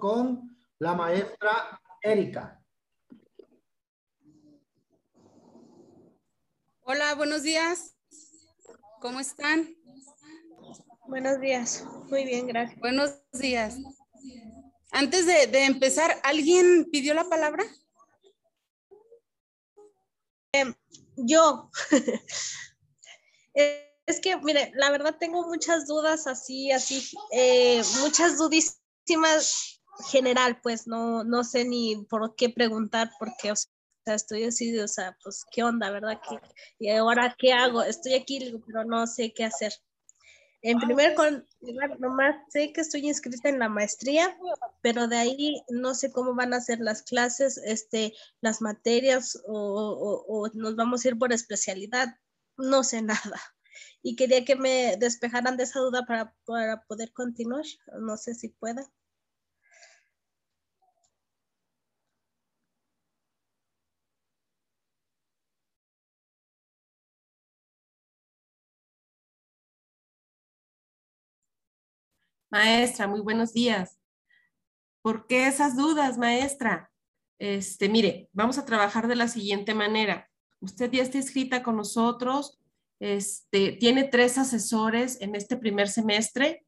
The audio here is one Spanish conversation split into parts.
con la maestra Erika. Hola, buenos días. ¿Cómo están? Buenos días. Muy bien, gracias. Buenos días. Antes de, de empezar, ¿alguien pidió la palabra? Em, yo. es que, mire, la verdad tengo muchas dudas así, así, eh, muchas dudísimas general, pues no, no sé ni por qué preguntar, porque, o sea, estoy así, o sea, pues, ¿qué onda, verdad? ¿Qué, y ahora, ¿qué hago? Estoy aquí, pero no sé qué hacer. En primer lugar, nomás sé que estoy inscrita en la maestría, pero de ahí no sé cómo van a ser las clases, este, las materias o, o, nos vamos a ir por especialidad. No sé nada. Y quería que me despejaran de esa duda para, para poder continuar. No sé si pueda. Maestra, muy buenos días. ¿Por qué esas dudas, maestra? Este, mire, vamos a trabajar de la siguiente manera. Usted ya está inscrita con nosotros, este, tiene tres asesores en este primer semestre.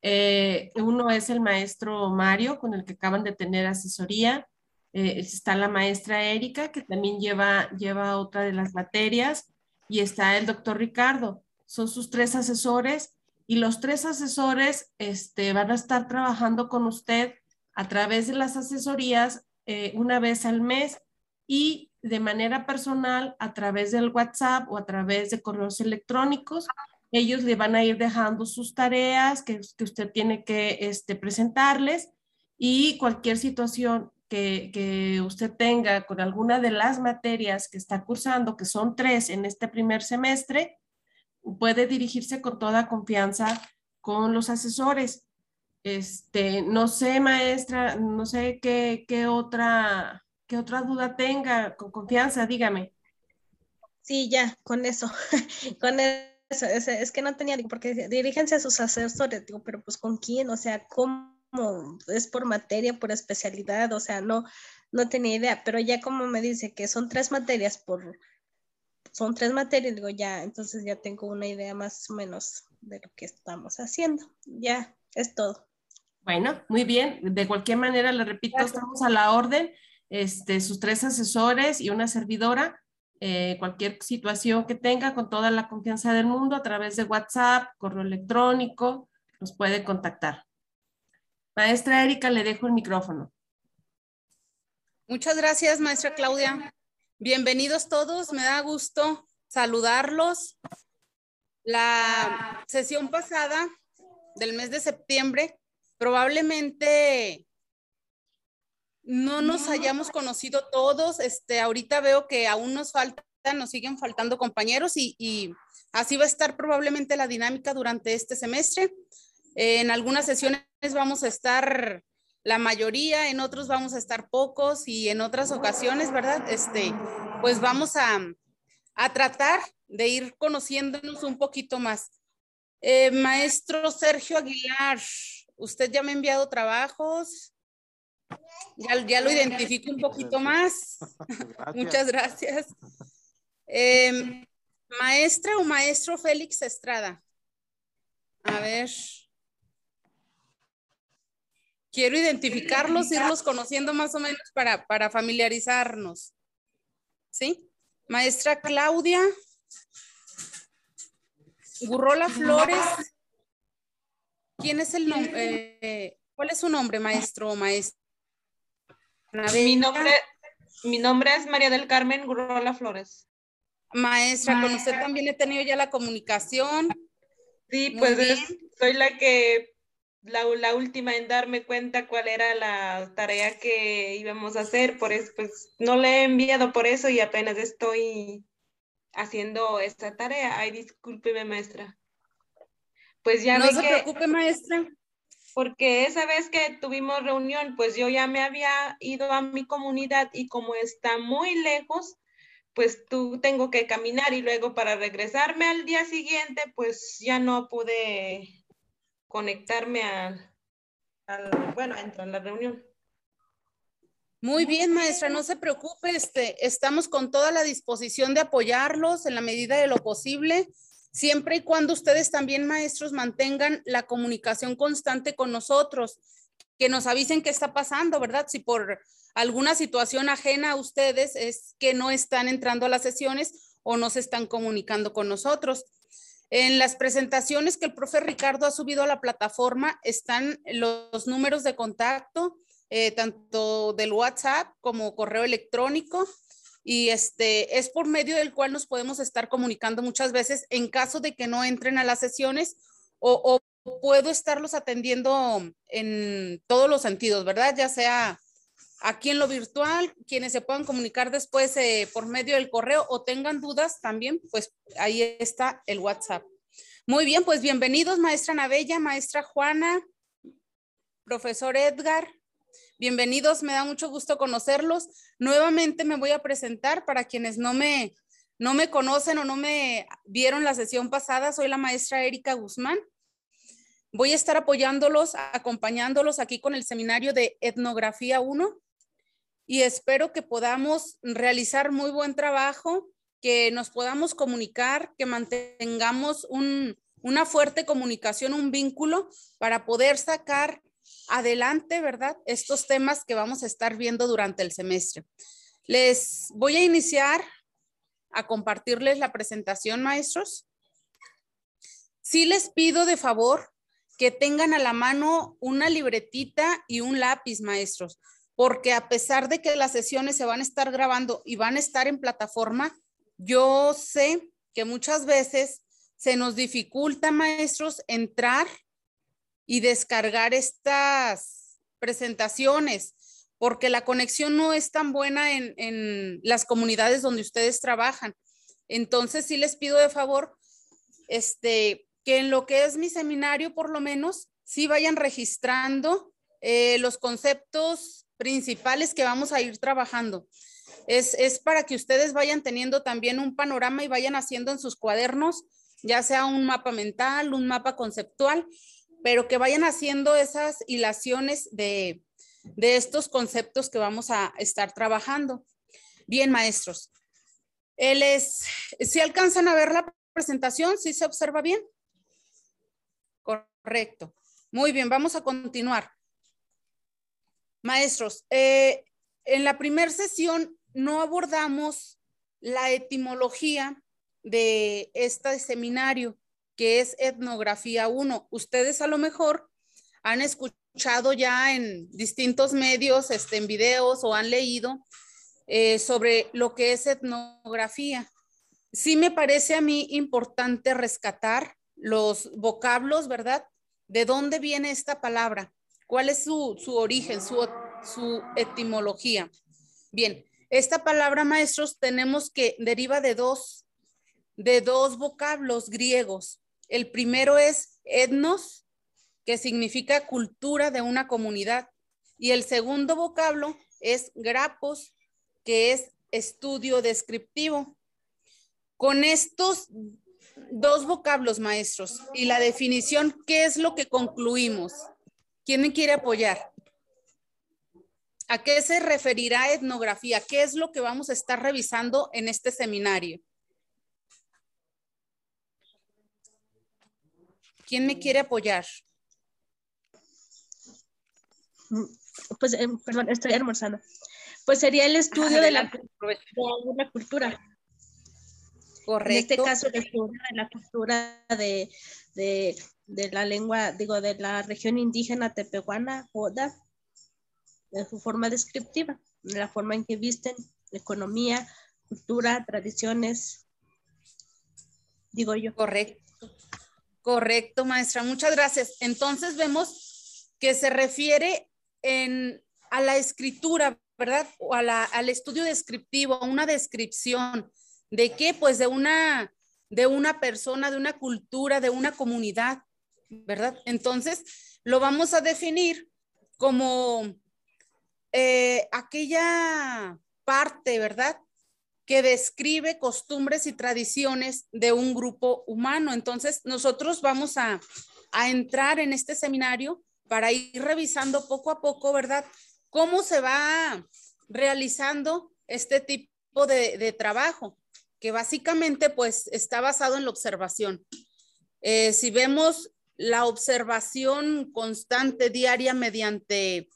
Eh, uno es el maestro Mario, con el que acaban de tener asesoría. Eh, está la maestra Erika, que también lleva, lleva otra de las materias. Y está el doctor Ricardo. Son sus tres asesores y los tres asesores este, van a estar trabajando con usted a través de las asesorías eh, una vez al mes y de manera personal a través del WhatsApp o a través de correos electrónicos. Ellos le van a ir dejando sus tareas que, que usted tiene que este, presentarles y cualquier situación que, que, usted tenga con alguna de las materias que está cursando, que son tres en este primer semestre, puede dirigirse con toda confianza con los asesores. Este, no sé, maestra, no sé qué, qué otra, qué otra duda tenga, con confianza, dígame. Sí, ya, con eso, con eso, es, que no tenía, porque diríjense a sus asesores, digo, pero pues con quién, o sea, cómo, es por materia, por especialidad, o sea, no, no tenía idea, pero ya como me dice que son tres materias por, son tres materias, digo, ya, entonces ya tengo una idea más o menos de lo que estamos haciendo. Ya, es todo. Bueno, muy bien. De cualquier manera, le repito, estamos a la orden. Este, sus tres asesores y una servidora. Eh, cualquier situación que tenga, con toda la confianza del mundo, a través de WhatsApp, correo electrónico, nos puede contactar. Maestra Erika, le dejo el micrófono. Muchas gracias, maestra Claudia. Bienvenidos todos, me da gusto saludarlos. La sesión pasada del mes de septiembre probablemente no nos hayamos conocido todos. Este, ahorita veo que aún nos faltan, nos siguen faltando compañeros y, así va a estar probablemente la dinámica durante este semestre. en algunas sesiones vamos a estar la mayoría, en otros vamos a estar pocos y en otras ocasiones, ¿verdad? Este, pues vamos a, tratar de ir conociéndonos un poquito más. Eh, maestro Sergio Aguilar, usted ya me ha enviado trabajos. Ya, ya lo identifico un poquito más. Muchas gracias. Em, maestra o maestro Félix Estrada. A ver quiero identificarlos, irlos conociendo más o menos para, para familiarizarnos. ¿Sí? Maestra Claudia. Gurrola Flores. ¿Quién es el nombre? Eh, ¿Cuál es su nombre, maestro o maestra? Mi nombre, mi nombre es María del Carmen Gurrola Flores. Maestra, con usted también he tenido ya la comunicación. Sí, pues soy la que la, última en darme cuenta cuál era la tarea que íbamos a hacer, por eso pues no le he enviado por eso y apenas estoy haciendo esta tarea. Ay, discúlpeme, maestra. Pues ya No se preocupe, maestra. Porque esa vez que tuvimos reunión, pues yo ya me había ido a mi comunidad y como está muy lejos, pues tú tengo que caminar y luego para regresarme al día siguiente, pues ya no pude conectarme a, bueno, entra a la reunión. Muy bien, maestra, no se preocupe, este, estamos con toda la disposición de apoyarlos en la medida de lo posible, siempre y cuando ustedes también, maestros, mantengan la comunicación constante con nosotros, que nos avisen qué está pasando, ¿verdad? Si por alguna situación ajena a ustedes es que no están entrando a las sesiones o no se están comunicando con nosotros. En las presentaciones que el profe Ricardo ha subido a la plataforma están los números de contacto, eh, tanto del WhatsApp como correo electrónico. Y este es por medio del cual nos podemos estar comunicando muchas veces en caso de que no entren a las sesiones o, puedo estarlos atendiendo en todos los sentidos, ¿verdad? Ya sea aquí en lo virtual, quienes se puedan comunicar después eh, por medio del correo o tengan dudas también, pues ahí está el WhatsApp. Muy bien, pues bienvenidos, maestra Navella, maestra Juana, profesor Edgar, Bienvenidos, me da mucho gusto conocerlos. Nuevamente me voy a presentar para quienes no me, no me conocen o no me vieron la sesión pasada. Soy la maestra Erika Guzmán. Voy a estar apoyándolos, acompañándolos aquí con el seminario de Etnografía 1 y espero que podamos realizar muy buen trabajo, que nos podamos comunicar, que mantengamos una fuerte comunicación, un vínculo para poder sacar adelante, ¿verdad? Estos temas que vamos a estar viendo durante el semestre. Les voy a iniciar a compartirles la presentación, maestros. Sí les pido de favor que tengan a la mano una libretita y un lápiz, maestros, porque a pesar de que las sesiones se van a estar grabando y van a estar en plataforma, yo sé que muchas veces se nos dificulta, maestros, entrar y descargar estas presentaciones, porque la conexión no es tan buena en, las comunidades donde ustedes trabajan. Entonces, sí les pido de favor, este, que en lo que es mi seminario, por lo menos, sí vayan registrando eh, los conceptos principales que vamos a ir trabajando. Es, es, para que ustedes vayan teniendo también un panorama y vayan haciendo en sus cuadernos, ya sea un mapa mental, un mapa conceptual, pero que vayan haciendo esas hilaciones de, estos conceptos que vamos a estar trabajando. Bien, maestros. Él si alcanzan a ver la presentación, si se observa bien. Correcto. Muy bien, vamos a continuar. Maestros, eh, en la primera sesión no abordamos la etimología de este seminario que es etnografía 1. Ustedes a lo mejor han escuchado ya en distintos medios, este, en videos o han leído eh, sobre lo que es etnografía. Sí me parece a mí importante rescatar los vocablos, ¿verdad? ¿De dónde viene esta palabra? ¿Cuál es su, origen, su, su etimología? Bien, esta palabra, maestros, tenemos que deriva de dos, de dos vocablos griegos. El primero es etnos, que significa cultura de una comunidad. Y el segundo vocablo es grapos, que es estudio descriptivo. Con estos dos vocablos, maestros, y la definición, ¿qué es lo que concluimos? ¿Quién me quiere apoyar? ¿A qué se referirá etnografía? ¿Qué es lo que vamos a estar revisando en este seminario? ¿Quién me quiere apoyar? Pues, eh, perdón, estoy almorzando. Pues sería el estudio de, la, cultura. Correcto. En este caso, el estudio de la cultura de, de, la lengua, digo, de la región indígena tepehuana, Oda, de su forma descriptiva, de la forma en que visten, economía, cultura, tradiciones, digo yo. Correcto. Correcto, maestra. Muchas gracias. Entonces vemos que se refiere a la escritura, ¿verdad? O al estudio descriptivo, a una descripción. ¿De qué? Pues de una, de una persona, de una cultura, de una comunidad, ¿verdad? Entonces lo vamos a definir como eh, aquella parte, ¿verdad? que describe costumbres y tradiciones de un grupo humano. Entonces, nosotros vamos a, entrar en este seminario para ir revisando poco a poco, ¿verdad? Cómo se va realizando este tipo de, trabajo, que básicamente pues está basado en la observación. Eh, si vemos la observación constante diaria mediante,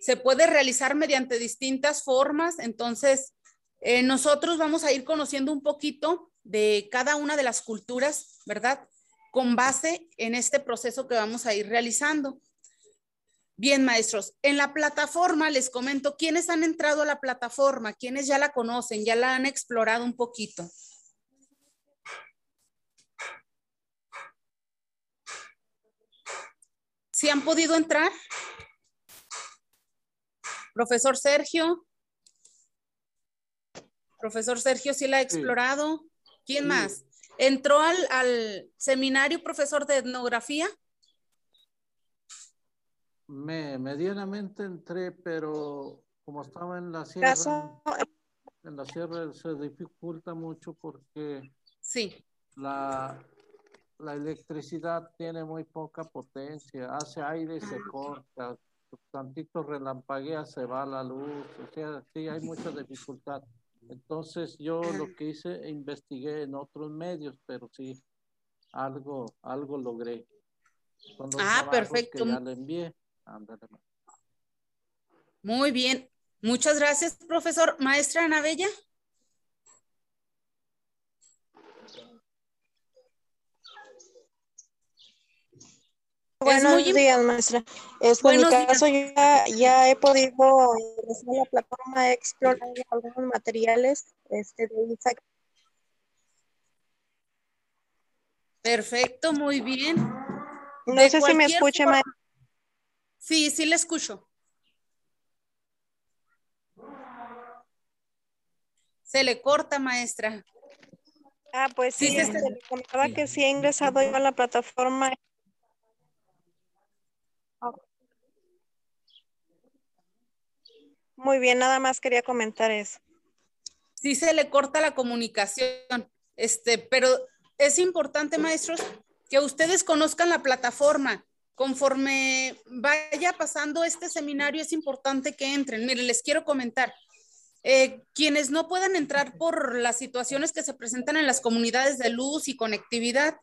se puede realizar mediante distintas formas, entonces eh, nosotros vamos a ir conociendo un poquito de cada una de las culturas, ¿verdad? Con base en este proceso que vamos a ir realizando. Bien, maestros, en la plataforma les comento quiénes han entrado a la plataforma, quiénes ya la conocen, ya la han explorado un poquito. ¿Sí han podido entrar? Profesor Sergio. Profesor Sergio, ¿sí la ha explorado? ¿Quién más? ¿Entró al, seminario profesor de etnografía? Me, medianamente entré, pero como estaba en la sierra, en la sierra se dificulta mucho porque sí. la, la electricidad tiene muy poca potencia, hace aire y se corta, tantito relampaguea, se va la luz, o sea, sí hay mucha dificultad. Entonces yo lo que hice, investigué en otros medios, pero sí, algo, algo logré. ah, perfecto. ya le envié. Muy bien. Muchas gracias, profesor. Maestra Ana Buenos días, maestra. Este, en mi caso, yo ya, he podido ingresar a la plataforma, he explorado algunos materiales este, de Isaac. Perfecto, muy bien. No sé si me escucha, maestra. Sí, sí le escucho. Se le corta, maestra. Ah, pues sí, sí este, que sí he ingresado yo a la plataforma Muy bien, nada más quería comentar eso. Sí se le corta la comunicación, este, pero es importante, maestros, que ustedes conozcan la plataforma. Conforme vaya pasando este seminario, es importante que entren. Miren, les quiero comentar. Eh, quienes no puedan entrar por las situaciones que se presentan en las comunidades de luz y conectividad,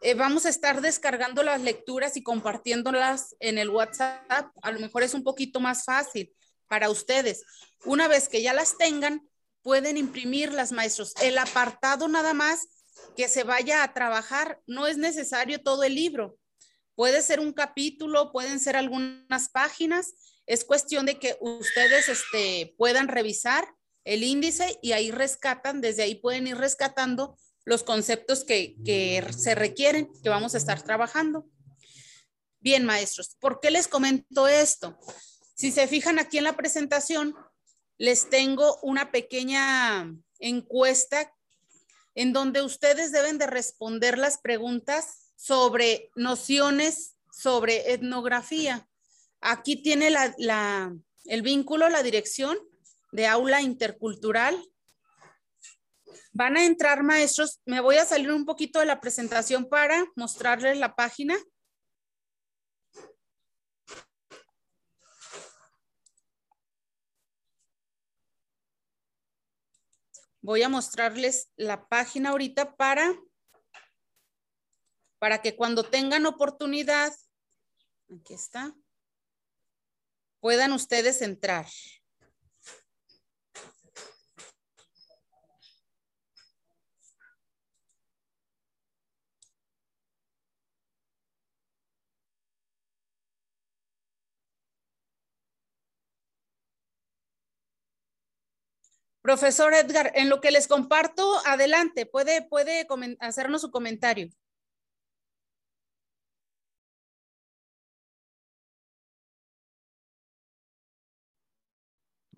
eh, vamos a estar descargando las lecturas y compartiéndolas en el WhatsApp. A lo mejor es un poquito más fácil para ustedes. Una vez que ya las tengan, pueden imprimirlas, maestros. El apartado nada más que se vaya a trabajar, no es necesario todo el libro. Puede ser un capítulo, pueden ser algunas páginas. Es cuestión de que ustedes este, puedan revisar el índice y ahí rescatan, desde ahí pueden ir rescatando los conceptos que, se requieren, que vamos a estar trabajando. Bien, maestros, ¿por qué les comento esto? Si se fijan aquí en la presentación, les tengo una pequeña encuesta en donde ustedes deben de responder las preguntas sobre nociones sobre etnografía. Aquí tiene el vínculo, la dirección de aula intercultural Van a entrar maestros, me voy a salir un poquito de la presentación para mostrarles la página. Voy a mostrarles la página ahorita para, para que cuando tengan oportunidad, aquí está, puedan ustedes entrar. Profesor Edgar, en lo que les comparto, adelante, puede, puede hacernos su comentario.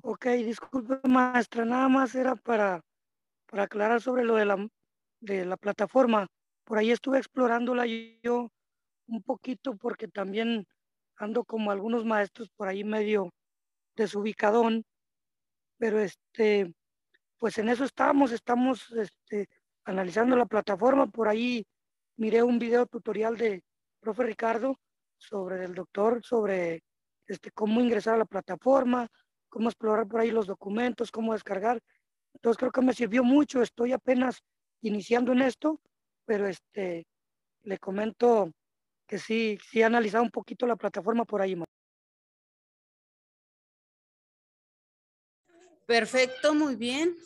Ok, disculpe maestra, nada más era para, para aclarar sobre lo de la, de la plataforma. Por ahí estuve explorándola yo un poquito porque también ando como algunos maestros por ahí medio desubicadón, pero este, pues en eso estamos, estamos este, analizando la plataforma. Por ahí miré un video tutorial de profe Ricardo sobre el doctor, sobre este, cómo ingresar a la plataforma, cómo explorar por ahí los documentos, cómo descargar. Entonces creo que me sirvió mucho, estoy apenas iniciando en esto, pero este, le comento que sí, sí he analizado un poquito la plataforma por ahí. Perfecto, muy bien.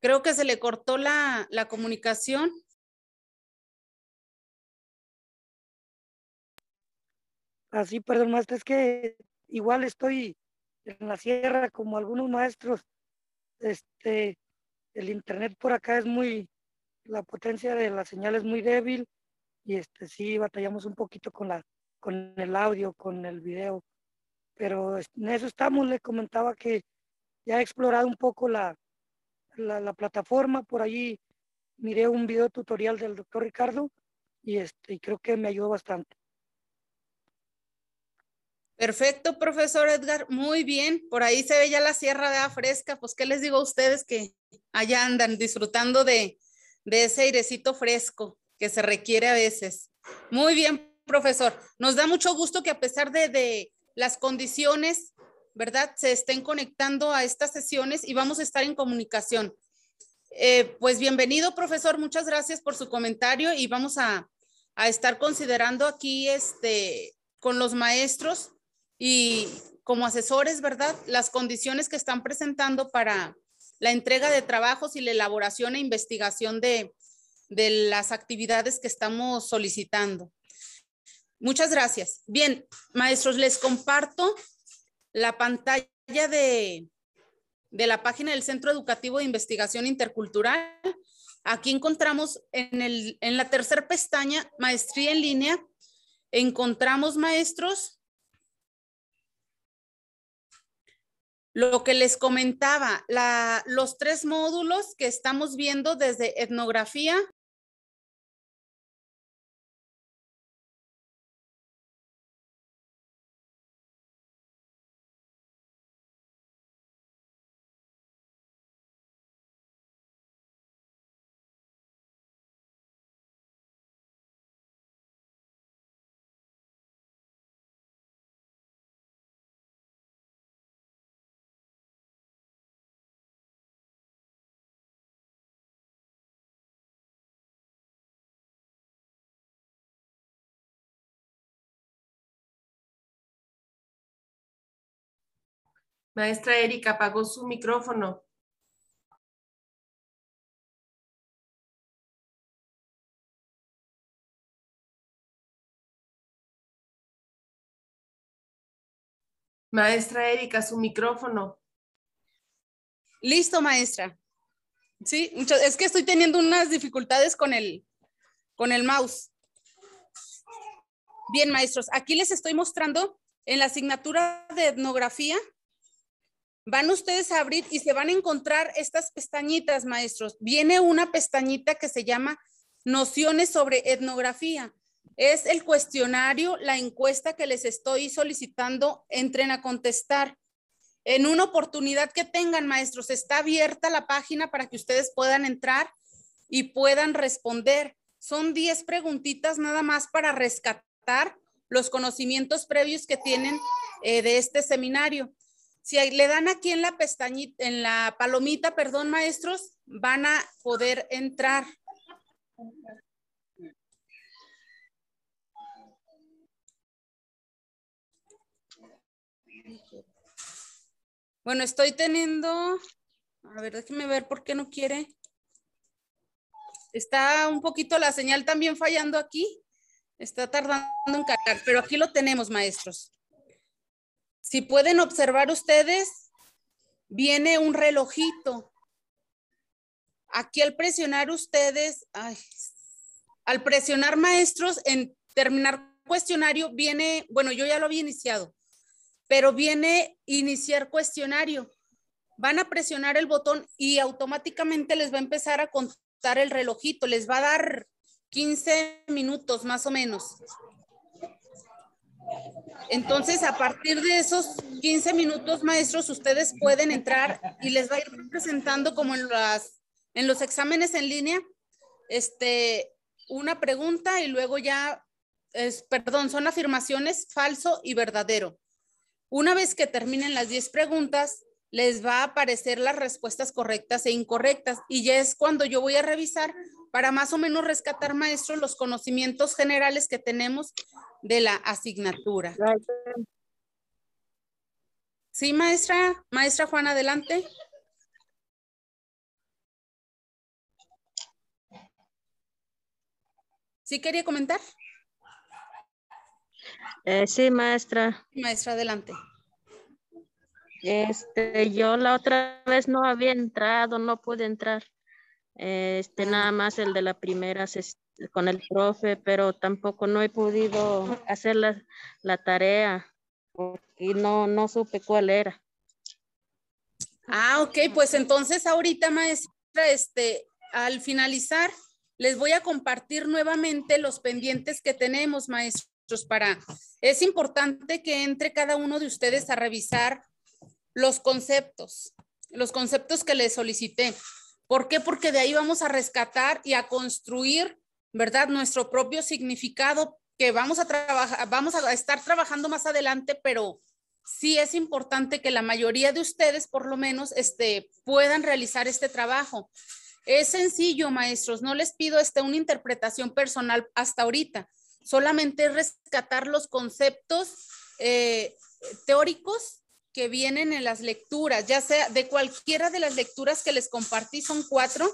Creo que se le cortó la, la comunicación. Así, perdón, maestro, es que igual estoy en la sierra como algunos maestros. Este, el internet por acá es muy, la potencia de la señal es muy débil y este sí batallamos un poquito con la, con el audio, con el video. Pero en eso estamos, le comentaba que ya he explorado un poco la, la, la plataforma, por allí miré un video tutorial del doctor Ricardo y, este, y creo que me ayudó bastante. Perfecto, profesor Edgar. Muy bien. Por ahí se ve ya la sierra de fresca. Pues, ¿qué les digo a ustedes que allá andan disfrutando de, de ese airecito fresco que se requiere a veces? Muy bien, profesor. Nos da mucho gusto que a pesar de las condiciones, ¿verdad? Se estén conectando a estas sesiones y vamos a estar en comunicación. Eh, pues bienvenido, profesor. Muchas gracias por su comentario y vamos a, a estar considerando aquí este, con los maestros y como asesores, ¿verdad? Las condiciones que están presentando para la entrega de trabajos y la elaboración e investigación de, de las actividades que estamos solicitando. Muchas gracias. Bien, maestros, les comparto la pantalla de, de la página del Centro Educativo de Investigación Intercultural. Aquí encontramos en, el, en la tercera pestaña, Maestría en línea, encontramos maestros Lo que les comentaba, los tres módulos que estamos viendo desde etnografía, Maestra Erika apagó su micrófono. Maestra Erika, su micrófono. Listo, maestra. Sí, es que estoy teniendo unas dificultades con el, con el mouse. Bien, maestros, aquí les estoy mostrando en la asignatura de etnografía van ustedes a abrir y se van a encontrar estas pestañitas, maestros. Viene una pestañita que se llama Nociones sobre etnografía. Es el cuestionario, la encuesta que les estoy solicitando, entren a contestar. En una oportunidad que tengan, maestros, está abierta la página para que ustedes puedan entrar y puedan responder. Son 10 preguntitas nada más para rescatar los conocimientos previos que tienen eh, de este seminario. Si le dan aquí en la pestañita, en la palomita, perdón, maestros, van a poder entrar. Bueno, estoy teniendo, a ver, déjenme ver por qué no quiere. Está un poquito la señal también fallando aquí. Está tardando en cargar, pero aquí lo tenemos, maestros. Si pueden observar ustedes, viene un relojito. Aquí al presionar ustedes, al presionar maestros en terminar cuestionario, viene, bueno, yo ya lo había iniciado, pero viene iniciar cuestionario. Van a presionar el botón y automáticamente les va a empezar a contar el relojito, les va a dar 15 minutos más o menos. Entonces, a partir de esos 15 minutos, maestros, ustedes pueden entrar y les va a ir presentando como en, las, en los exámenes en línea, este, una pregunta y luego ya, es, perdón, son afirmaciones falso y verdadero. Una vez que terminen las 10 preguntas, les va a aparecer las respuestas correctas e incorrectas y ya es cuando yo voy a revisar para más o menos rescatar, maestro, los conocimientos generales que tenemos de la asignatura. Sí, maestra. Maestra Juan, adelante. ¿Sí quería comentar? Eh, sí, maestra. Maestra, adelante. Este, yo la otra vez no había entrado, no pude entrar. Este, nada más el de la primera con el profe, pero tampoco no he podido hacer la, la tarea y no, no supe cuál era. Ah, ok, pues entonces ahorita, maestra, este, al finalizar, les voy a compartir nuevamente los pendientes que tenemos, maestros, para, es importante que entre cada uno de ustedes a revisar los conceptos, los conceptos que les solicité. ¿Por qué? Porque de ahí vamos a rescatar y a construir, ¿verdad? Nuestro propio significado que vamos a trabajar, vamos a estar trabajando más adelante, pero sí es importante que la mayoría de ustedes, por lo menos, este, puedan realizar este trabajo. Es sencillo, maestros, no les pido este, una interpretación personal hasta ahorita, solamente rescatar los conceptos eh, teóricos que vienen en las lecturas, ya sea de cualquiera de las lecturas que les compartí, son cuatro,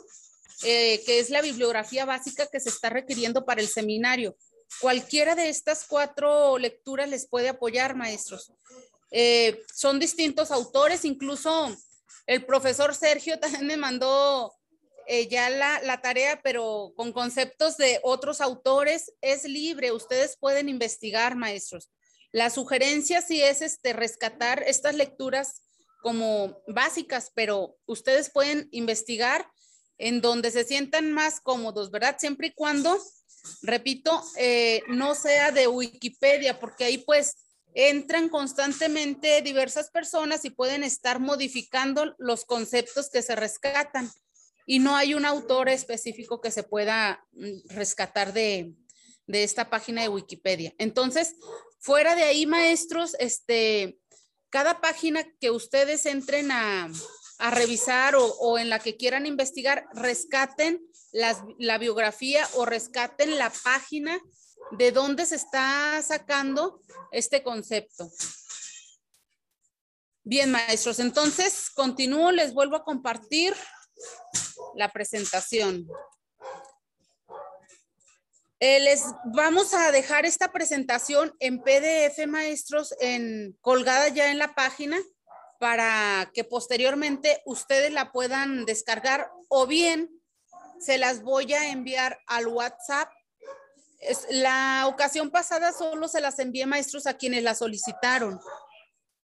eh, que es la bibliografía básica que se está requiriendo para el seminario. Cualquiera de estas cuatro lecturas les puede apoyar, maestros. Eh, son distintos autores, incluso el profesor Sergio también me mandó eh, ya la, la, tarea, pero con conceptos de otros autores. Es libre, ustedes pueden investigar, maestros. La sugerencia sí es este, rescatar estas lecturas como básicas, pero ustedes pueden investigar en donde se sientan más cómodos, ¿verdad? Siempre y cuando repito, eh, no sea de Wikipedia, porque ahí pues entran constantemente diversas personas y pueden estar modificando los conceptos que se rescatan. Y no hay un autor específico que se pueda mm, rescatar de, de esta página de Wikipedia. Entonces, fuera de ahí, maestros, este, cada página que ustedes entren a, a revisar o, en la que quieran investigar, rescaten la biografía o rescaten la página de dónde se está sacando este concepto. Bien, maestros, entonces continúo, les vuelvo a compartir la presentación. Eh, les vamos a dejar esta presentación en PDF, maestros, en, colgada ya en la página para que posteriormente ustedes la puedan descargar o bien se las voy a enviar al WhatsApp. la ocasión pasada solo se las envié maestros a quienes la solicitaron.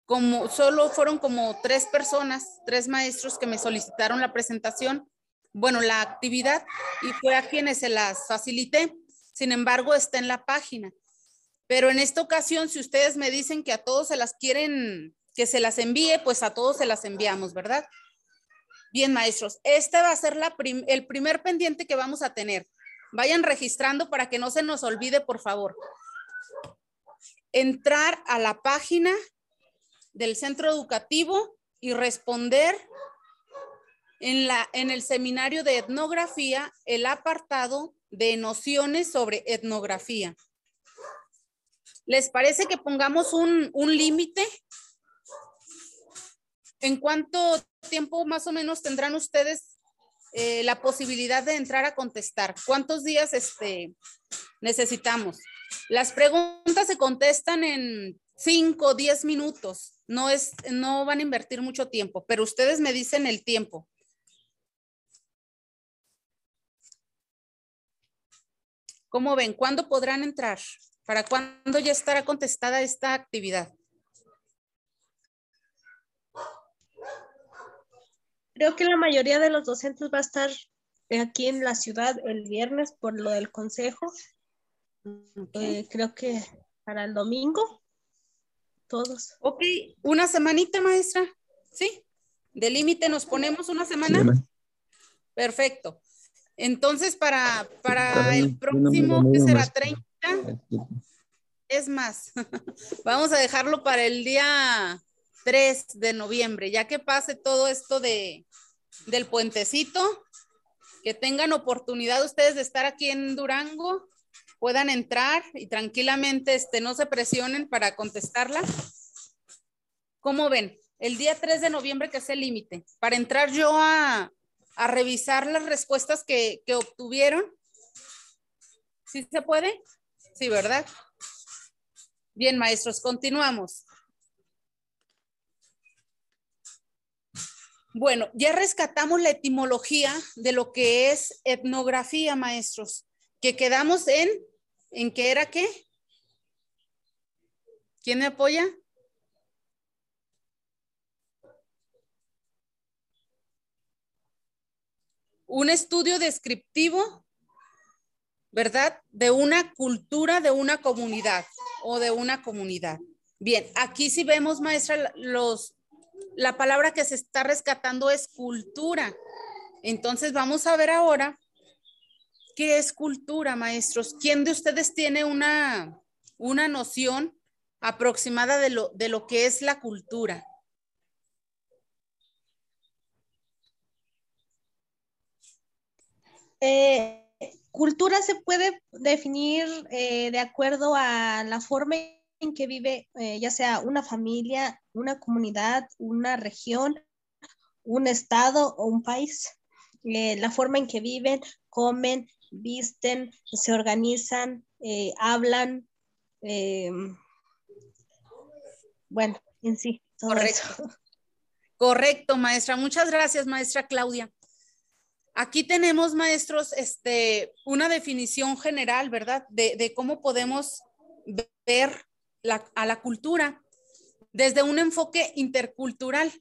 Como solo fueron como tres personas, tres maestros que me solicitaron la presentación, bueno, la actividad y fue a quienes se las facilité. Sin embargo, está en la página. Pero en esta ocasión, si ustedes me dicen que a todos se las quieren que se las envíe, pues a todos se las enviamos, ¿verdad? Bien, maestros, este va a ser la el primer pendiente que vamos a tener. Vayan registrando para que no se nos olvide, por favor. Entrar a la página del centro educativo y responder en, la, en el seminario de etnografía el apartado de nociones sobre etnografía. ¿Les parece que pongamos un, un límite ¿En cuánto tiempo más o menos tendrán ustedes eh, la posibilidad de entrar a contestar? ¿Cuántos días este, necesitamos? Las preguntas se contestan en 5 o 10 minutos. No, es, no van a invertir mucho tiempo, pero ustedes me dicen el tiempo. ¿Cómo ven? ¿Cuándo podrán entrar? ¿Para cuándo ya estará contestada esta actividad? Creo que la mayoría de los docentes va a estar aquí en la ciudad el viernes por lo del consejo. Eh, creo que para el domingo, todos. Ok, una semanita, maestra. ¿Sí? De límite nos ponemos una semana. Perfecto. Entonces, para, para el próximo, que será 30, es más, vamos a dejarlo para el día 3 de noviembre, ya que pase todo esto de, del puentecito, que tengan oportunidad ustedes de estar aquí en Durango, puedan entrar y tranquilamente este, no se presionen para contestarla. ¿Cómo ven? El día 3 de noviembre, que es el límite, para entrar yo a, a revisar las respuestas que, que obtuvieron. ¿Sí se puede? Sí, ¿verdad? Bien, maestros, continuamos. Bueno, ya rescatamos la etimología de lo que es etnografía, maestros, que quedamos en, ¿en qué era qué? ¿Quién me apoya? Un estudio descriptivo, ¿verdad? De una cultura, de una comunidad o de una comunidad. Bien, aquí sí vemos, maestra, los, la palabra que se está rescatando es cultura. Entonces vamos a ver ahora qué es cultura, maestros. ¿Quién de ustedes tiene una, una noción aproximada de lo, de lo que es la cultura? Eh, cultura se puede definir eh, de acuerdo a la forma en que vive, eh, ya sea una familia, una comunidad, una región, un estado o un país. la forma en que viven, comen, visten, se organizan, hablan. bueno, en sí. Correcto. Correcto, maestra. Muchas gracias, maestra Claudia. Aquí tenemos, maestros, este, una definición general, ¿verdad? De, cómo podemos ver a la cultura desde un enfoque intercultural.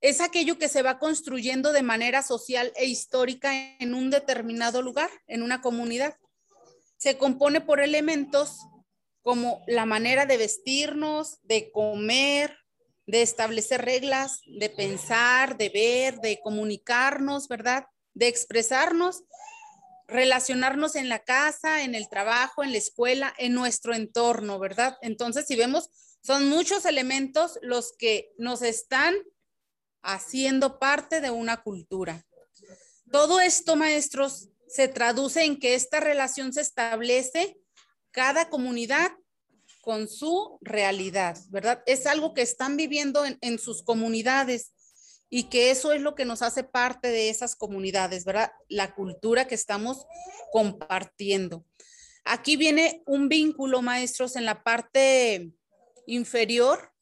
Es aquello que se va construyendo de manera social e histórica en un determinado lugar, en una comunidad. Se compone por elementos como la manera de vestirnos, de comer, de establecer reglas, de pensar, de ver, de comunicarnos, ¿verdad? De expresarnos, relacionarnos en la casa, en el trabajo, en la escuela, en nuestro entorno, ¿verdad? Entonces, si vemos, son muchos elementos los que nos están haciendo parte de una cultura. Todo esto, maestros, se traduce en que esta relación se establece cada comunidad con su realidad, ¿verdad? Es algo que están viviendo en, sus comunidades y que eso es lo que nos hace parte de esas comunidades, ¿verdad? La cultura que estamos compartiendo. Aquí viene un vínculo, maestros, en la parte inferior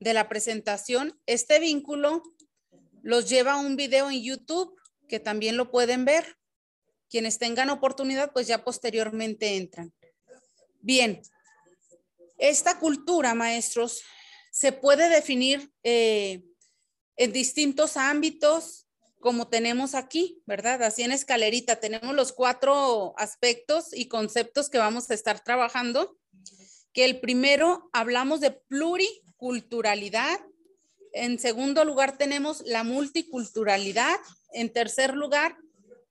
de la presentación. Este vínculo los lleva a un video en YouTube que también lo pueden ver. Quienes tengan oportunidad, pues ya posteriormente entran. Bien, esta cultura, maestros, se puede definir eh, en distintos ámbitos, como tenemos aquí, ¿verdad? Así en escalerita tenemos los cuatro aspectos y conceptos que vamos a estar trabajando. Que el primero hablamos de pluriculturalidad. En segundo lugar tenemos la multiculturalidad. En tercer lugar,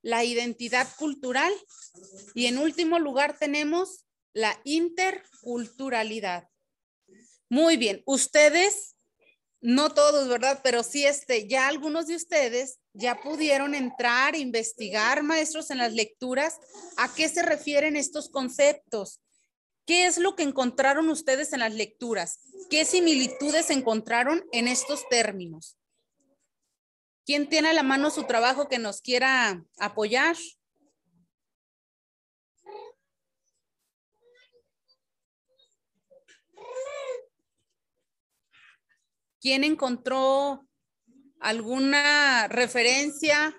la identidad cultural. Y en último lugar tenemos la interculturalidad. Muy bien, ustedes, no todos, ¿verdad? Pero sí, este, ya algunos de ustedes ya pudieron entrar, investigar, maestros, en las lecturas, a qué se refieren estos conceptos. ¿Qué es lo que encontraron ustedes en las lecturas? ¿Qué similitudes encontraron en estos términos? ¿Quién tiene a la mano su trabajo que nos quiera apoyar? ¿Quién encontró alguna referencia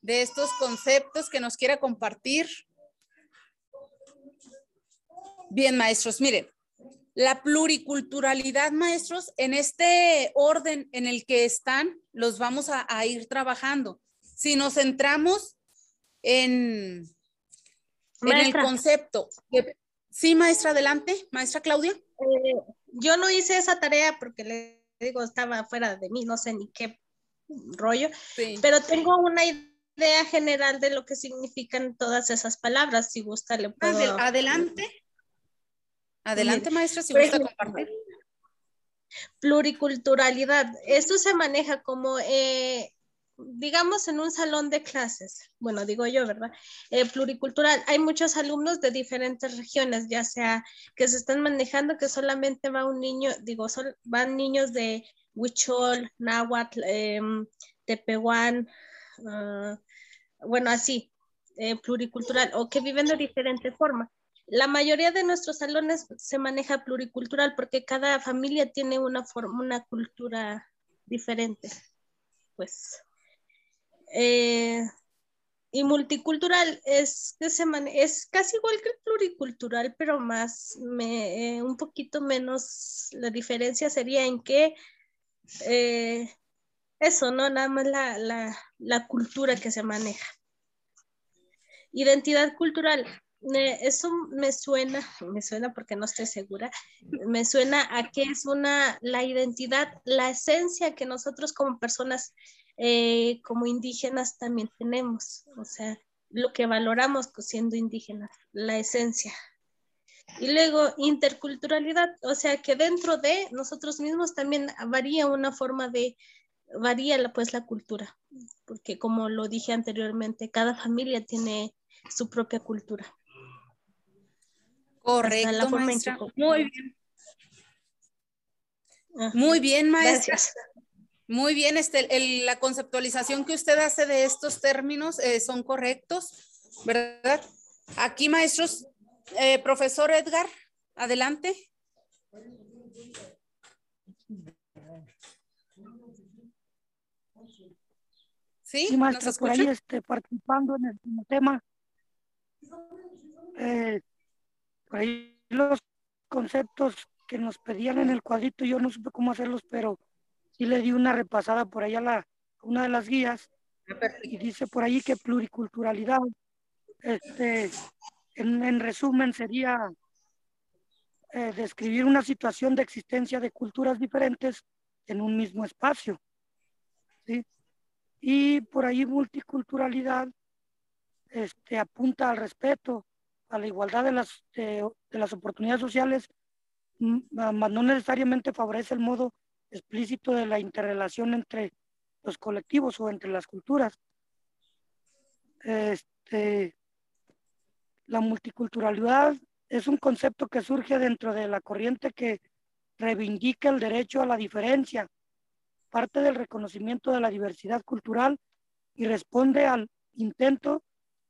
de estos conceptos que nos quiera compartir? Bien, maestros, miren, la pluriculturalidad, maestros, en este orden en el que están, los vamos a, ir trabajando. Si nos centramos en, en el concepto. sí, maestra, adelante, maestra Claudia. Eh, yo no hice esa tarea porque le digo, estaba fuera de mí, no sé ni qué rollo, pero tengo una idea general de lo que significan todas esas palabras. Si gusta, le puedo... Adelante. Adelante, maestra, si gusta compartir. Pluriculturalidad. Esto se maneja como eh, digamos, en un salón de clases, bueno, digo yo, ¿verdad? Eh, pluricultural, hay muchos alumnos de diferentes regiones, ya sea que se están manejando que solamente va un niño, digo, van niños de Huichol, Náhuatl, em, Tepehuán, ah, bueno, así, eh, pluricultural, o que viven de diferente forma. La mayoría de nuestros salones se maneja pluricultural porque cada familia tiene una forma, una cultura diferente. Pues eh, y multicultural es, es casi igual que el pluricultural, pero más, me, eh, un poquito menos, la diferencia sería en que eh, eso, ¿no? Nada más la, la, cultura que se maneja. Identidad cultural, eso me suena, me suena porque no estoy segura, me suena a que es una, la identidad, la esencia que nosotros como personas eh, como indígenas también tenemos, o sea, lo que valoramos siendo indígenas, la esencia. Y luego interculturalidad, o sea que dentro de nosotros mismos también varía una forma de, varía pues la cultura, porque como lo dije anteriormente, cada familia tiene su propia cultura. Correcto, maestra. Muy bien. Muy bien, maestra. Muy bien, este, la conceptualización que usted hace de estos términos eh, son correctos, ¿verdad? Aquí, maestros, eh, profesor Edgar, adelante. Sí, sí maestro, por ahí este, participando en el, tema. Eh, por ahí los conceptos que nos pedían en el cuadrito, yo no supe cómo hacerlos, pero y le di una repasada por ahí a la, una de las guías y dice por ahí que pluriculturalidad, este, en, resumen sería eh, describir una situación de existencia de culturas diferentes en un mismo espacio. ¿sí? Y por ahí multiculturalidad este, apunta al respeto, a la igualdad de las, de las oportunidades sociales, más no necesariamente favorece el modo explícito de la interrelación entre los colectivos o entre las culturas. Este, la multiculturalidad es un concepto que surge dentro de la corriente que reivindica el derecho a la diferencia, parte del reconocimiento de la diversidad cultural y responde al intento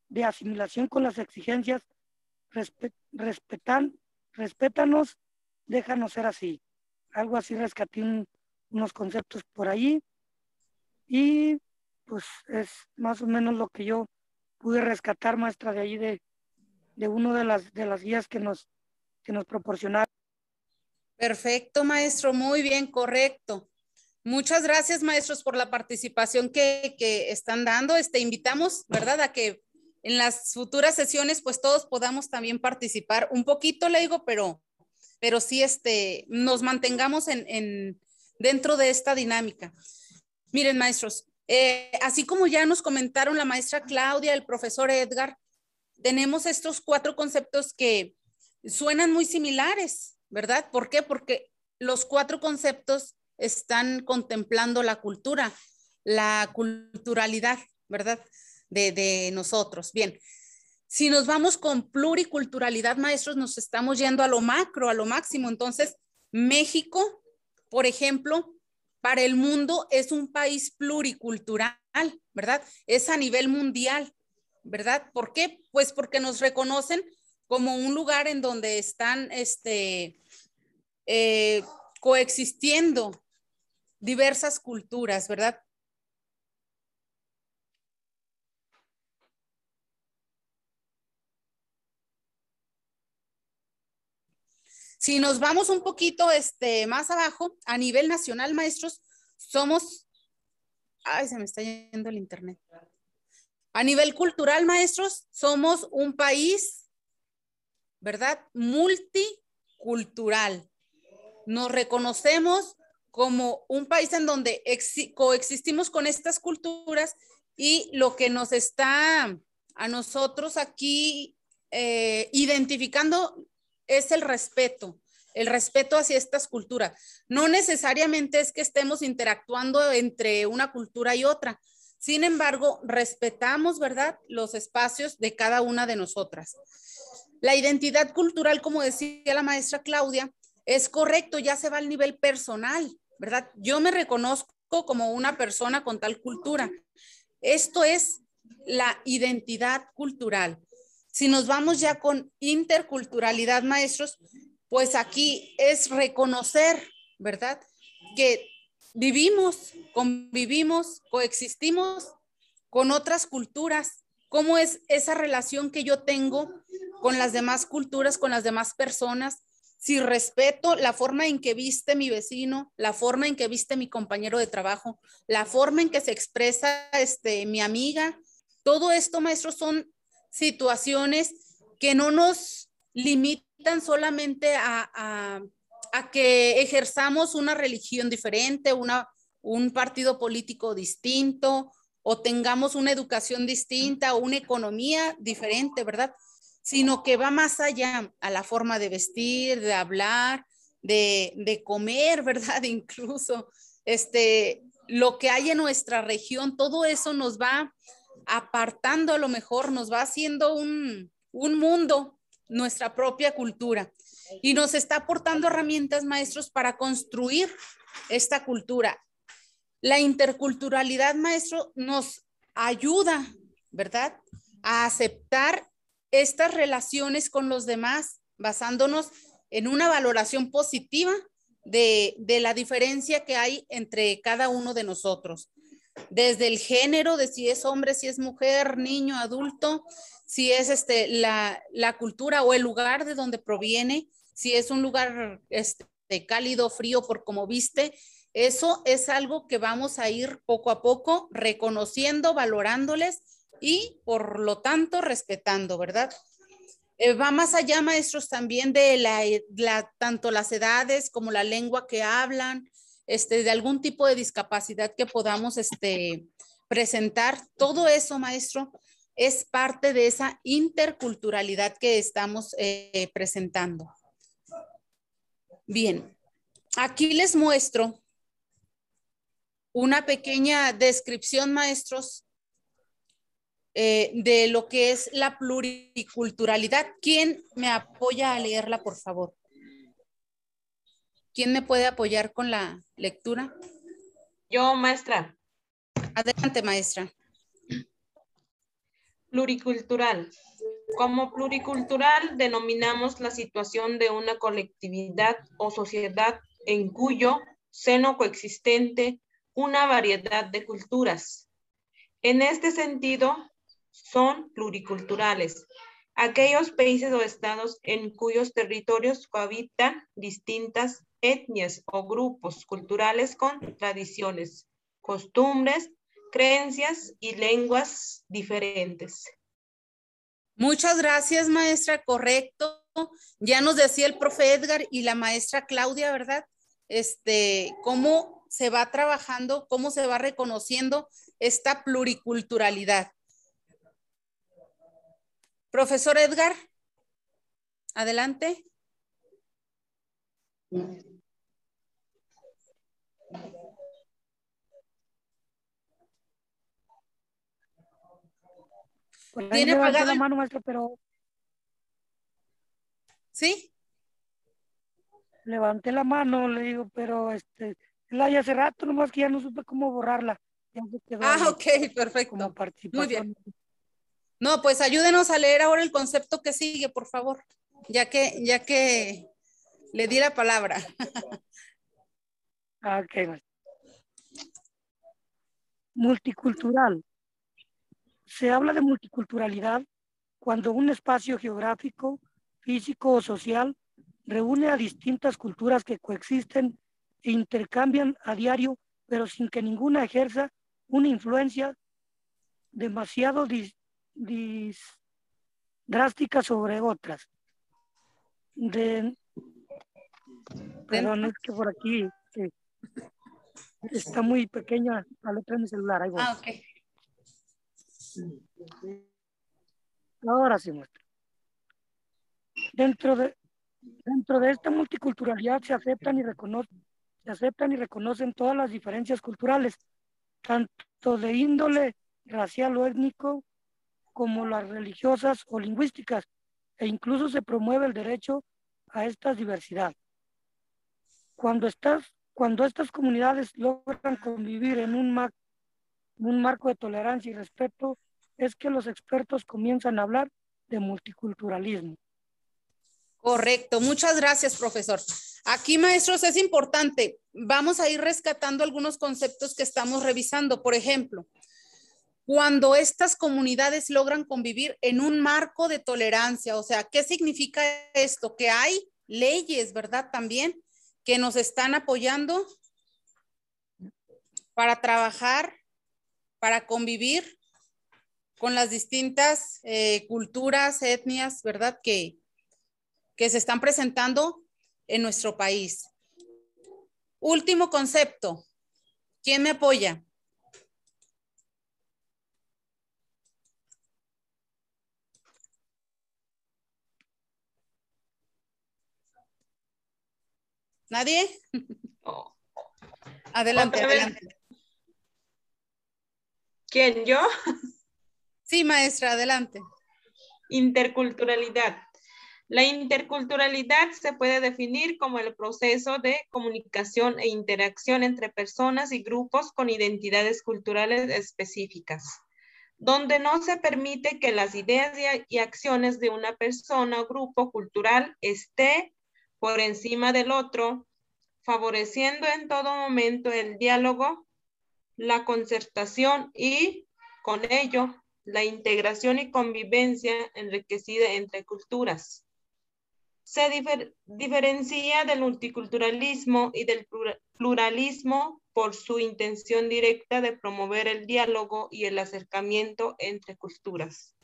de asimilación con las exigencias respetan, respétanos, déjanos ser así algo así rescaté unos conceptos por ahí y pues es más o menos lo que yo pude rescatar maestra de ahí de, de uno de las de las guías que nos que nos proporcionaron. Perfecto, maestro, muy bien, correcto. Muchas gracias, maestros, por la participación que, que están dando. Este, invitamos, ¿verdad?, a que en las futuras sesiones, pues todos podamos también participar. Un poquito, le digo, pero pero sí este, nos mantengamos en, dentro de esta dinámica. Miren, maestros, eh, así como ya nos comentaron la maestra Claudia, el profesor Edgar, tenemos estos cuatro conceptos que suenan muy similares, ¿verdad? ¿Por qué? Porque los cuatro conceptos están contemplando la cultura, la culturalidad, ¿verdad? De, de nosotros. Bien, si nos vamos con pluriculturalidad, maestros, nos estamos yendo a lo macro, a lo máximo. Entonces, México, por ejemplo, para el mundo es un país pluricultural, ¿verdad? Es a nivel mundial, ¿verdad? ¿Por qué? Pues porque nos reconocen como un lugar en donde están este, eh, coexistiendo diversas culturas, ¿verdad? Si nos vamos un poquito este, más abajo, a nivel nacional, maestros, somos, ay, se me está yendo el internet. A nivel cultural, maestros, somos un país, ¿verdad? Multicultural. Nos reconocemos como un país en donde coexistimos con estas culturas y lo que nos está a nosotros aquí eh, identificando es el respeto, el respeto hacia estas culturas. No necesariamente es que estemos interactuando entre una cultura y otra. Sin embargo, respetamos, ¿verdad?, los espacios de cada una de nosotras. La identidad cultural, como decía la maestra Claudia, es correcto, ya se va al nivel personal. ¿verdad? Yo me reconozco como una persona con tal cultura. Esto es la identidad cultural. Si nos vamos ya con interculturalidad, maestros, pues aquí es reconocer, ¿verdad? Que vivimos, convivimos, coexistimos con otras culturas. ¿Cómo es esa relación que yo tengo con las demás culturas, con las demás personas? si respeto la forma en que viste mi vecino, la forma en que viste mi compañero de trabajo, la forma en que se expresa este, mi amiga, todo esto, maestros, son situaciones que no nos limitan solamente a, que ejerzamos una religión diferente, una, un partido político distinto o tengamos una educación distinta o una economía diferente, ¿verdad? sino que va más allá a la forma de vestir, de hablar, de, comer, ¿verdad? Incluso, este, lo que hay en nuestra región, todo eso nos va apartando a lo mejor, nos va haciendo un, un mundo, nuestra propia cultura. Y nos está aportando herramientas, maestros, para construir esta cultura. La interculturalidad, maestro, nos ayuda, ¿verdad? A aceptar estas relaciones con los demás, basándonos en una valoración positiva de, la diferencia que hay entre cada uno de nosotros. Desde el género, de si es hombre, si es mujer, niño, adulto, si es este, la, cultura o el lugar de donde proviene, si es un lugar este, cálido, frío, por como viste, eso es algo que vamos a ir poco a poco reconociendo, valorándoles y por lo tanto respetando, ¿verdad? Eh, va más allá, maestros, también de la, tanto las edades como la lengua que hablan, este, de algún tipo de discapacidad que podamos este, presentar. Todo eso, maestro, es parte de esa interculturalidad que estamos eh, presentando. Bien, aquí les muestro una pequeña descripción, maestros, eh, de lo que es la pluriculturalidad. ¿Quién me apoya a leerla, por favor? ¿Quién me puede apoyar con la lectura? Yo, maestra. Adelante, maestra. Pluricultural. Como pluricultural denominamos la situación de una colectividad o sociedad en cuyo seno coexistente una variedad de culturas. En este sentido, son pluriculturales. Aquellos países o estados en cuyos territorios cohabitan distintas etnias o grupos culturales con tradiciones, costumbres, creencias y lenguas diferentes. Muchas gracias, maestra. Correcto. Ya nos decía el profe Edgar y la maestra Claudia, ¿verdad? Este, cómo se va trabajando, cómo se va reconociendo esta pluriculturalidad. Profesor Edgar, adelante. ¿Tiene apagada la mano, maestro, pero... ¿Sí? Levanté la mano, le digo, pero este, la ya hace rato, nomás que ya no supe cómo borrarla. ah, ok, perfecto. Muy bien. No, pues ayúdenos a leer ahora el concepto que sigue, por favor, ya que, ya que le di la palabra. Multicultural. Se habla de multiculturalidad cuando un espacio geográfico, físico o social reúne a distintas culturas que coexisten e intercambian a diario, pero sin que ninguna ejerza una influencia demasiado drásticas sobre otras. De, perdón, es que por aquí Está muy pequeña la letra de mi celular. Ahí voy. Ah, ok. Ahora sí muestra. Dentro de, dentro de esta multiculturalidad se aceptan y reconocen, se aceptan y reconocen todas las diferencias culturales, tanto de índole racial o étnico como las religiosas o lingüísticas, e incluso se promueve el derecho a esta diversidad. Cuando, estas, cuando estas comunidades logran convivir en un, un marco de tolerancia y respeto, es que los expertos comienzan a hablar de multiculturalismo. Correcto, muchas gracias, profesor. Aquí, maestros, es importante. Vamos a ir rescatando algunos conceptos que estamos revisando. Por ejemplo, cuando estas comunidades logran convivir en un marco de tolerancia, o sea, ¿qué significa esto? Que hay leyes, ¿verdad? También que nos están apoyando para trabajar, para convivir con las distintas eh, culturas, etnias, ¿verdad? Que, que se están presentando en nuestro país. Último concepto. ¿Quién me apoya? ¿Nadie? Adelante, adelante. ¿Quién, yo? Sí, maestra, adelante. Interculturalidad. La interculturalidad se puede definir como el proceso de comunicación e interacción entre personas y grupos con identidades culturales específicas, donde no se permite que las ideas y acciones de una persona o grupo cultural esté por encima del otro, favoreciendo en todo momento el diálogo, la concertación y, con ello, la integración y convivencia enriquecida entre culturas. Se diferencia del multiculturalismo y del pluralismo por su intención directa de promover el diálogo y el acercamiento entre culturas.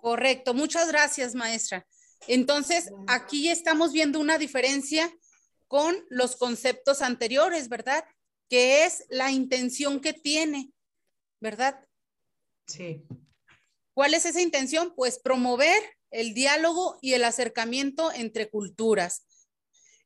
Correcto, muchas gracias, maestra. Entonces, aquí estamos viendo una diferencia con los conceptos anteriores, ¿verdad? Que es la intención que tiene, ¿verdad? Sí. ¿Cuál es esa intención? Pues promover el diálogo y el acercamiento entre culturas.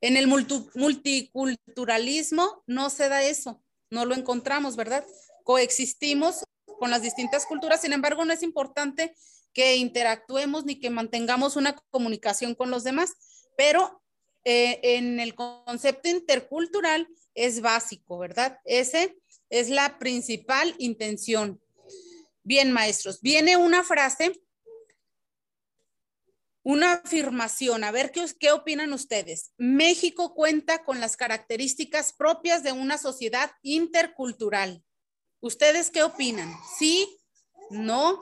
En el multiculturalismo no se da eso, no lo encontramos, ¿verdad? Coexistimos con las distintas culturas, sin embargo, no es importante que interactuemos ni que mantengamos una comunicación con los demás, pero eh, en el concepto intercultural es básico, ¿verdad? Ese es la principal intención. Bien, maestros, viene una frase, una afirmación, a ver qué, qué opinan ustedes. México cuenta con las características propias de una sociedad intercultural. ¿Ustedes qué opinan? ¿Sí? ¿No?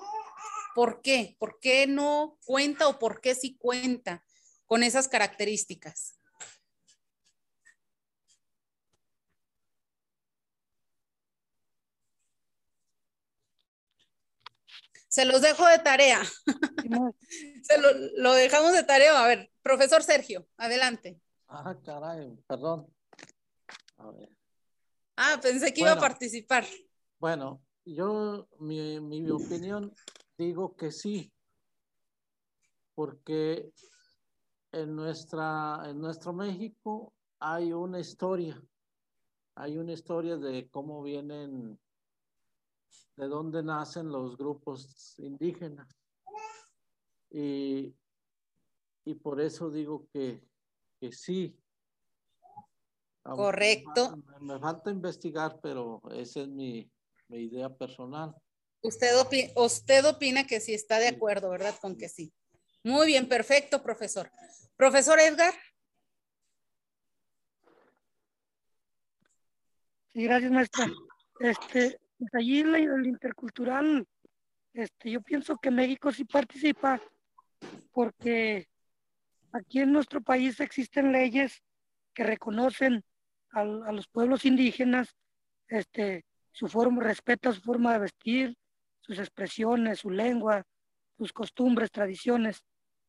¿Por qué? ¿Por qué no cuenta o por qué sí cuenta con esas características? Se los dejo de tarea. Se lo, lo, dejamos de tarea. A ver, profesor Sergio, adelante. Ah, caray, perdón. A ver. Ah, pensé que iba a participar. Bueno, yo, mi, mi opinión Digo que sí, porque en, nuestra, en nuestro México hay una historia, hay una historia de cómo vienen, de dónde nacen los grupos indígenas. Y, y por eso digo que, que sí. Correcto. Me, falta investigar, pero esa es mi, mi idea personal. Usted, usted opina que sí está de acuerdo, ¿verdad? Con que sí. Muy bien, perfecto, profesor. Profesor Edgar. Sí, gracias, maestra. Este, pues allí el, el intercultural, este, yo pienso que México sí participa porque aquí en nuestro país existen leyes que reconocen a, a los pueblos indígenas, este, su forma, respeta su forma de vestir, sus expresiones, su lengua, sus costumbres, tradiciones.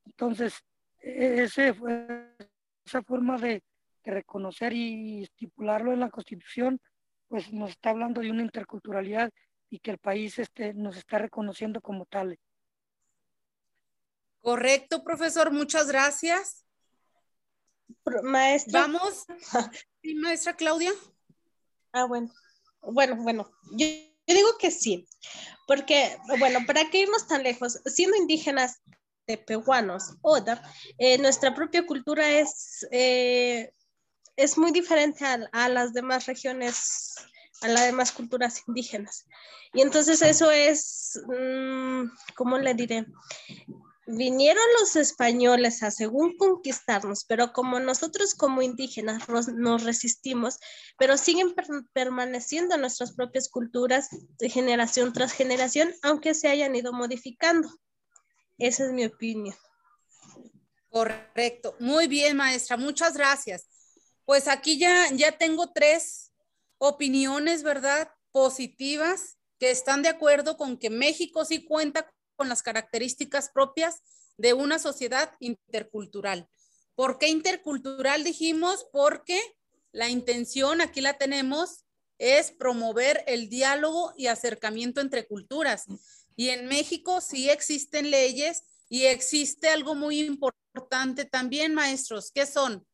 Entonces, e-, ese, esa forma de, reconocer y estipularlo en la Constitución, pues nos está hablando de una interculturalidad y que el país este, nos está reconociendo como tal. Correcto, profesor, muchas gracias. Maestra. Vamos. ¿Sí, maestra Claudia? Ah, bueno. Bueno, bueno, yo, digo que sí, porque, bueno, ¿para qué irnos tan lejos? Siendo indígenas tepehuanos, Oda, eh, nuestra propia cultura es, eh, es muy diferente a, las demás regiones, a las demás culturas indígenas. Y entonces eso es, mm, ¿cómo le diré? Vinieron los españoles a según conquistarnos, pero como nosotros como indígenas nos resistimos, pero siguen permaneciendo nuestras propias culturas de generación tras generación, aunque se hayan ido modificando. Esa es mi opinión. Correcto. Muy bien, maestra. Muchas gracias. Pues aquí ya, ya tengo tres opiniones, ¿verdad? Positivas que están de acuerdo con que México sí cuenta con las características propias de una sociedad intercultural. ¿Por qué intercultural dijimos? Porque la intención, aquí la tenemos, es promover el diálogo y acercamiento entre culturas. Y en México sí existen leyes y existe algo muy importante también, maestros, que son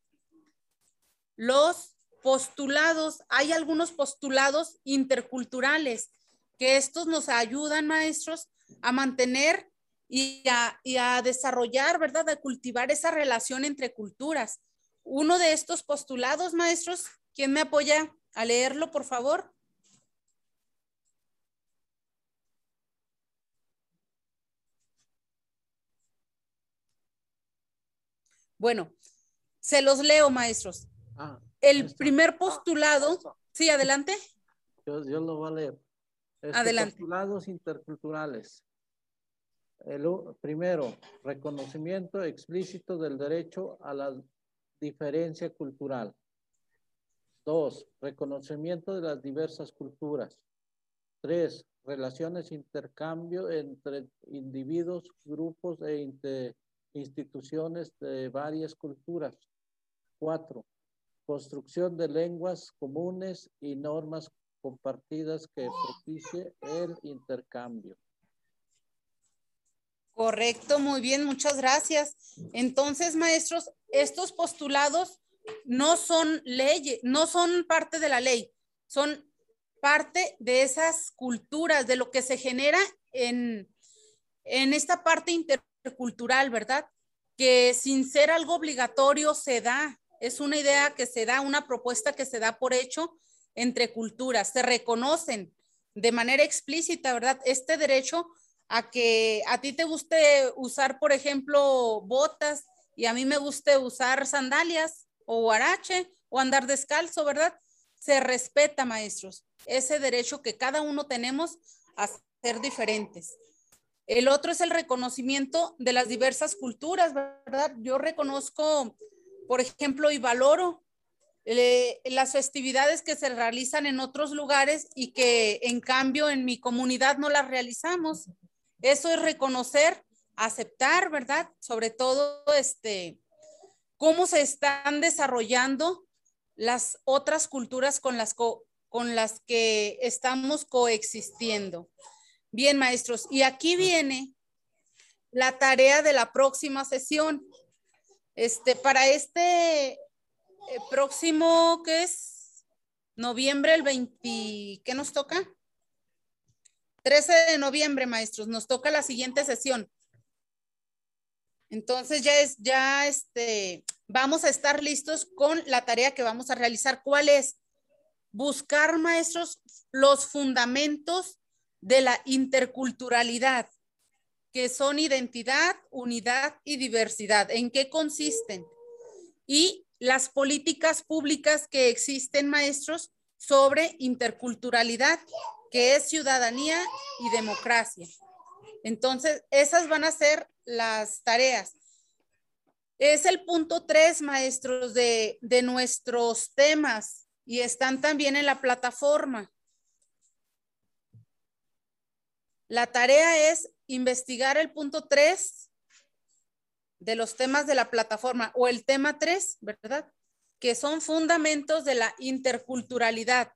los postulados. Hay algunos postulados interculturales que estos nos ayudan, maestros, a mantener y a, desarrollar, ¿verdad? A cultivar esa relación entre culturas. Uno de estos postulados, maestros, ¿quién me apoya a leerlo, por favor? Bueno, se los leo, maestros. Ah, El primer postulado, sí, adelante. Yo, yo lo voy a leer. Adelante. Postulados interculturales. El, primero, reconocimiento explícito del derecho a la diferencia cultural. Dos, reconocimiento de las diversas culturas. Tres, relaciones intercambio entre individuos, grupos e instituciones de varias culturas. Cuatro, construcción de lenguas comunes y normas compartidas que propicie el intercambio. Correcto, muy bien, muchas gracias. Entonces, maestros, estos postulados no son leyes, no son parte de la ley, son parte de esas culturas, de lo que se genera en, en esta parte intercultural, ¿verdad? Que sin ser algo obligatorio se da, es una idea que se da, una propuesta que se da por hecho entre culturas, se reconocen de manera explícita, ¿verdad? Este derecho a que a ti te guste usar, por ejemplo, botas y a mí me guste usar sandalias o guarache o andar descalzo, ¿verdad? Se respeta, maestros, ese derecho que cada uno tenemos a ser diferentes. El otro es el reconocimiento de las diversas culturas, ¿verdad? Yo reconozco, por ejemplo, y valoro las festividades que se realizan en otros lugares y que en cambio en mi comunidad no las realizamos. Eso es reconocer, aceptar, ¿verdad? Sobre todo, este, cómo se están desarrollando las otras culturas con las, con las que estamos coexistiendo. Bien, maestros, y aquí viene la tarea de la próxima sesión. Este, para este eh, próximo, ¿qué es? Noviembre, el 20, ¿qué nos toca? 13 de noviembre, maestros, nos toca la siguiente sesión. Entonces ya es, ya este, vamos a estar listos con la tarea que vamos a realizar. ¿Cuál es? Buscar, maestros, los fundamentos de la interculturalidad, que son identidad, unidad y diversidad. ¿En qué consisten? Y las políticas públicas que existen, maestros, sobre interculturalidad, que es ciudadanía y democracia. Entonces, esas van a ser las tareas. Es el punto tres, maestros, de, de nuestros temas y están también en la plataforma. La tarea es investigar el punto tres de los temas de la plataforma o el tema 3, ¿verdad? que son fundamentos de la interculturalidad.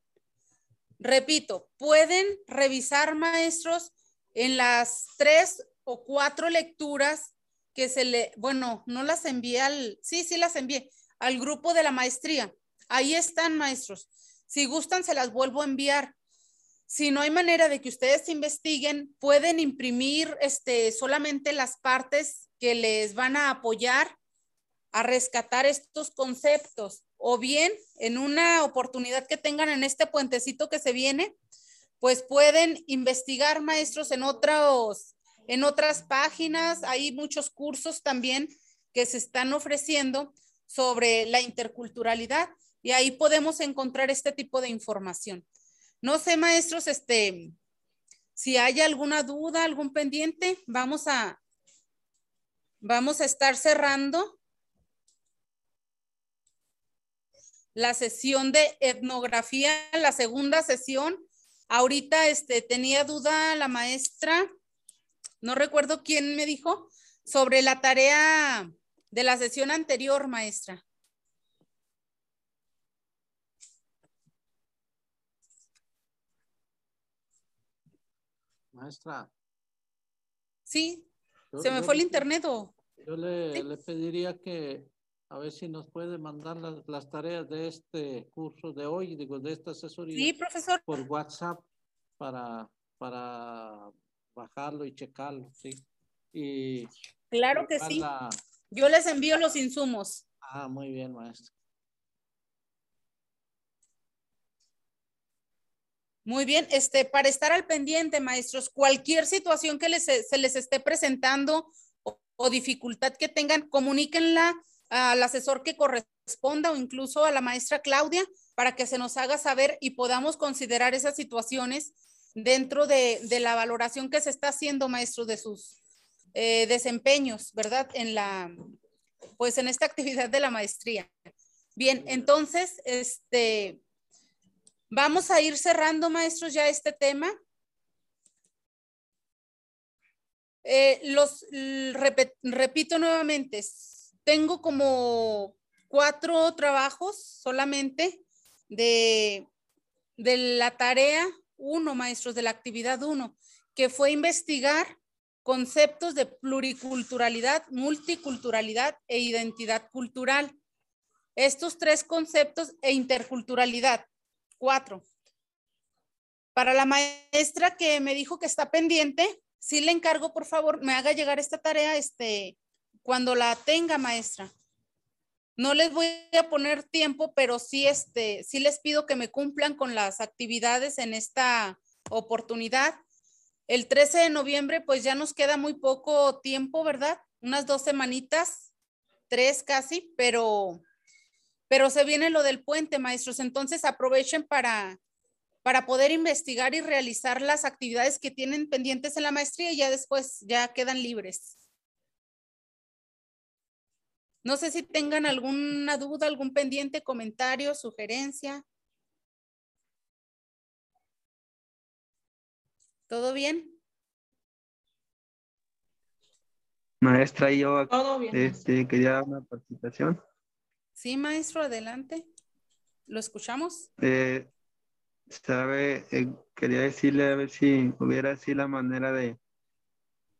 Repito, pueden revisar maestros en las tres o cuatro lecturas que se le, bueno, no las envié al, sí, sí las envié al grupo de la maestría. Ahí están, maestros. Si gustan, se las vuelvo a enviar. Si no hay manera de que ustedes investiguen, pueden imprimir este, solamente las partes que les van a apoyar a rescatar estos conceptos o bien en una oportunidad que tengan en este puentecito que se viene, pues pueden investigar maestros en otros en otras páginas, hay muchos cursos también que se están ofreciendo sobre la interculturalidad y ahí podemos encontrar este tipo de información. No sé, maestros, este, si hay alguna duda, algún pendiente, vamos a, vamos a estar cerrando la sesión de etnografía, la segunda sesión. Ahorita este, tenía duda la maestra, no recuerdo quién me dijo, sobre la tarea de la sesión anterior, maestra. Maestra. Sí, se me fue el internet o... Yo le, le pediría que a ver si nos puede mandar las, tareas de este curso de hoy, digo, de esta asesoría. Sí, profesor. Por WhatsApp para, para bajarlo y checarlo, ¿sí? Y claro que sí. Yo les envío los insumos. Ah, muy bien, maestro. Muy bien, este, para estar al pendiente, maestros, cualquier situación que les, se les esté presentando o, o dificultad que tengan, comuníquenla al asesor que corresponda o incluso a la maestra Claudia para que se nos haga saber y podamos considerar esas situaciones dentro de, la valoración que se está haciendo, maestro, de sus eh, desempeños, ¿verdad? En la, pues en esta actividad de la maestría. Bien, entonces, este, vamos a ir cerrando, maestros, ya este tema. Eh, los, repito nuevamente, tengo como cuatro trabajos solamente de, de la tarea uno, maestros, de la actividad uno, que fue investigar conceptos de pluriculturalidad, multiculturalidad e identidad cultural. Estos tres conceptos e interculturalidad. Cuatro. Para la maestra que me dijo que está pendiente, sí le encargo, por favor, me haga llegar esta tarea este, cuando la tenga, maestra. No les voy a poner tiempo, pero sí, este, sí les pido que me cumplan con las actividades en esta oportunidad. El 13 de noviembre, pues ya nos queda muy poco tiempo, ¿verdad? Unas dos semanitas, tres casi, pero, pero se viene lo del puente, maestros. Entonces aprovechen para, para poder investigar y realizar las actividades que tienen pendientes en la maestría y ya después ya quedan libres. No sé si tengan alguna duda, algún pendiente, comentario, sugerencia. ¿Todo bien? Maestra, yo Este, quería dar una participación. Sí, maestro, adelante. ¿Lo escuchamos? Eh, sabe, eh, quería decirle a ver si hubiera así la manera de,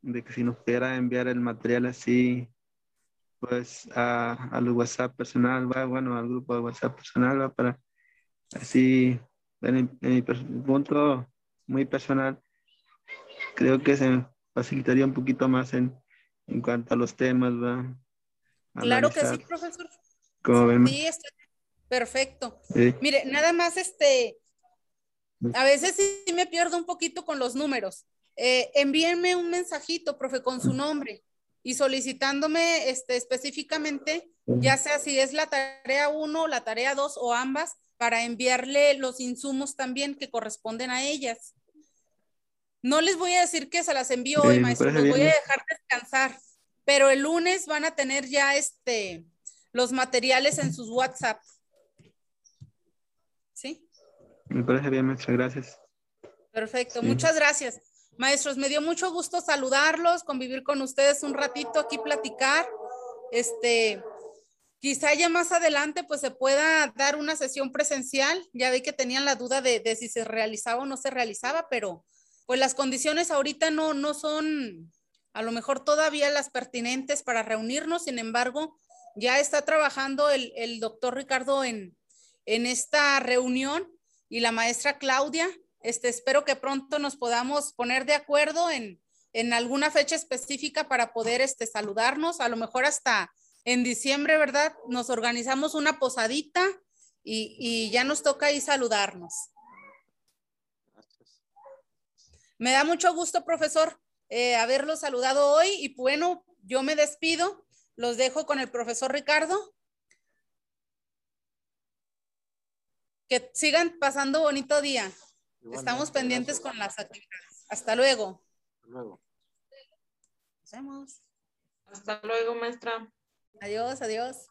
de que si nos pudiera enviar el material así pues a, al WhatsApp personal, va, bueno, al grupo de WhatsApp personal, va, para así, en, mi punto muy personal, creo que se facilitaría un poquito más en, en cuanto a los temas, va. Claro que sí, profesor. ¿Cómo sí, está perfecto. Mire, nada más este, a veces sí me pierdo un poquito con los números. Eh, envíenme un mensajito, profe, con su nombre y solicitándome este, específicamente, ya sea si es la tarea 1, la tarea 2 o ambas, para enviarle los insumos también que corresponden a ellas. No les voy a decir que se las envío hoy, maestro, los voy a dejar descansar, pero el lunes van a tener ya este, los materiales en sus WhatsApp. ¿Sí? Me parece bien, maestra, gracias. Perfecto, muchas gracias. Maestros, me dio mucho gusto saludarlos, convivir con ustedes un ratito aquí, platicar. Este, quizá ya más adelante pues se pueda dar una sesión presencial. Ya ve que tenían la duda de, de si se realizaba o no se realizaba, pero pues las condiciones ahorita no, no son a lo mejor todavía las pertinentes para reunirnos, sin embargo, ya está trabajando el, el doctor Ricardo en, en esta reunión y la maestra Claudia. Este, espero que pronto nos podamos poner de acuerdo en, en alguna fecha específica para poder este, saludarnos, a lo mejor hasta en diciembre, ¿verdad? Nos organizamos una posadita y, y ya nos toca ahí saludarnos. Me da mucho gusto, profesor, eh, haberlo saludado hoy y bueno, yo me despido, los dejo con el profesor Ricardo. Que sigan pasando bonito día. Estamos pendientes con las actividades. Hasta luego. Hasta luego. Nos vemos. Hasta luego, maestra. Adiós, adiós.